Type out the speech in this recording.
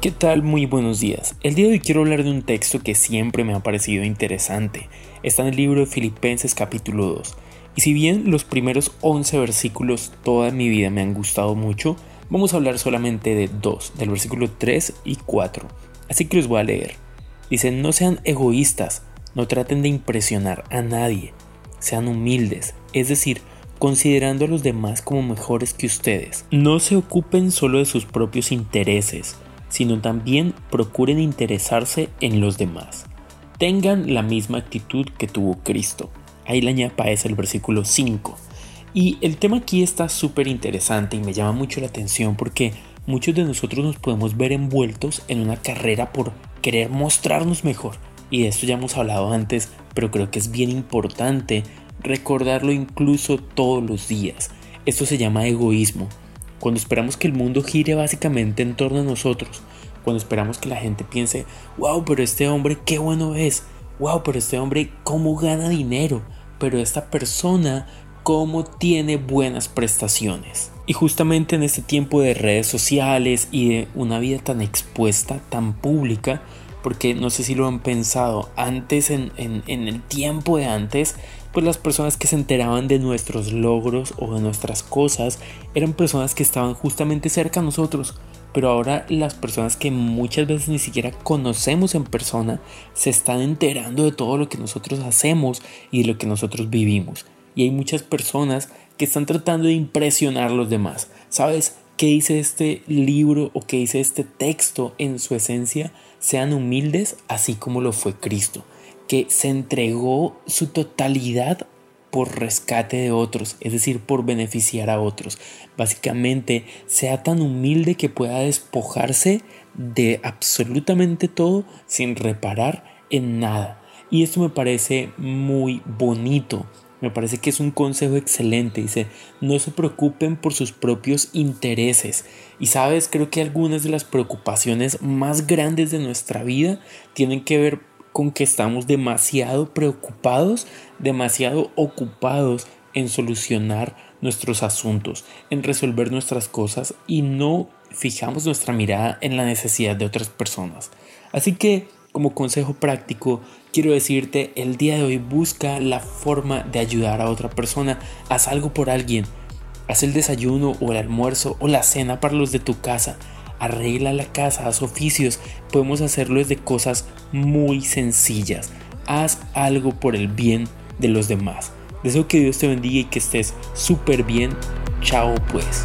¿Qué tal? Muy buenos días. El día de hoy quiero hablar de un texto que siempre me ha parecido interesante. Está en el libro de Filipenses capítulo 2. Y si bien los primeros 11 versículos toda mi vida me han gustado mucho, vamos a hablar solamente de dos, del versículo 3 y 4. Así que los voy a leer. Dice, no sean egoístas, no traten de impresionar a nadie, sean humildes, es decir, considerando a los demás como mejores que ustedes. No se ocupen solo de sus propios intereses, sino también procuren interesarse en los demás. Tengan la misma actitud que tuvo Cristo. Ahí le aparece el versículo 5. Y el tema aquí está súper interesante y me llama mucho la atención porque muchos de nosotros nos podemos ver envueltos en una carrera por querer mostrarnos mejor. Y de esto ya hemos hablado antes, pero creo que es bien importante recordarlo incluso todos los días. Esto se llama egoísmo cuando esperamos que el mundo gire básicamente en torno a nosotros, cuando esperamos que la gente piense, wow, pero este hombre qué bueno es, wow, pero este hombre cómo gana dinero, pero esta persona cómo tiene buenas prestaciones. Y justamente en este tiempo de redes sociales y de una vida tan expuesta, tan pública, porque no sé si lo han pensado, antes en, en, en el tiempo de antes, pues las personas que se enteraban de nuestros logros o de nuestras cosas eran personas que estaban justamente cerca a nosotros. Pero ahora las personas que muchas veces ni siquiera conocemos en persona se están enterando de todo lo que nosotros hacemos y de lo que nosotros vivimos. Y hay muchas personas que están tratando de impresionar a los demás. ¿Sabes qué dice este libro o qué dice este texto en su esencia? Sean humildes así como lo fue Cristo que se entregó su totalidad por rescate de otros, es decir, por beneficiar a otros. Básicamente, sea tan humilde que pueda despojarse de absolutamente todo sin reparar en nada. Y esto me parece muy bonito. Me parece que es un consejo excelente. Dice, no se preocupen por sus propios intereses. Y sabes, creo que algunas de las preocupaciones más grandes de nuestra vida tienen que ver con que estamos demasiado preocupados, demasiado ocupados en solucionar nuestros asuntos, en resolver nuestras cosas y no fijamos nuestra mirada en la necesidad de otras personas. Así que, como consejo práctico, quiero decirte, el día de hoy busca la forma de ayudar a otra persona, haz algo por alguien, haz el desayuno o el almuerzo o la cena para los de tu casa arregla la casa, haz oficios, podemos hacerlo desde cosas muy sencillas. Haz algo por el bien de los demás. Deseo que Dios te bendiga y que estés súper bien. Chao pues.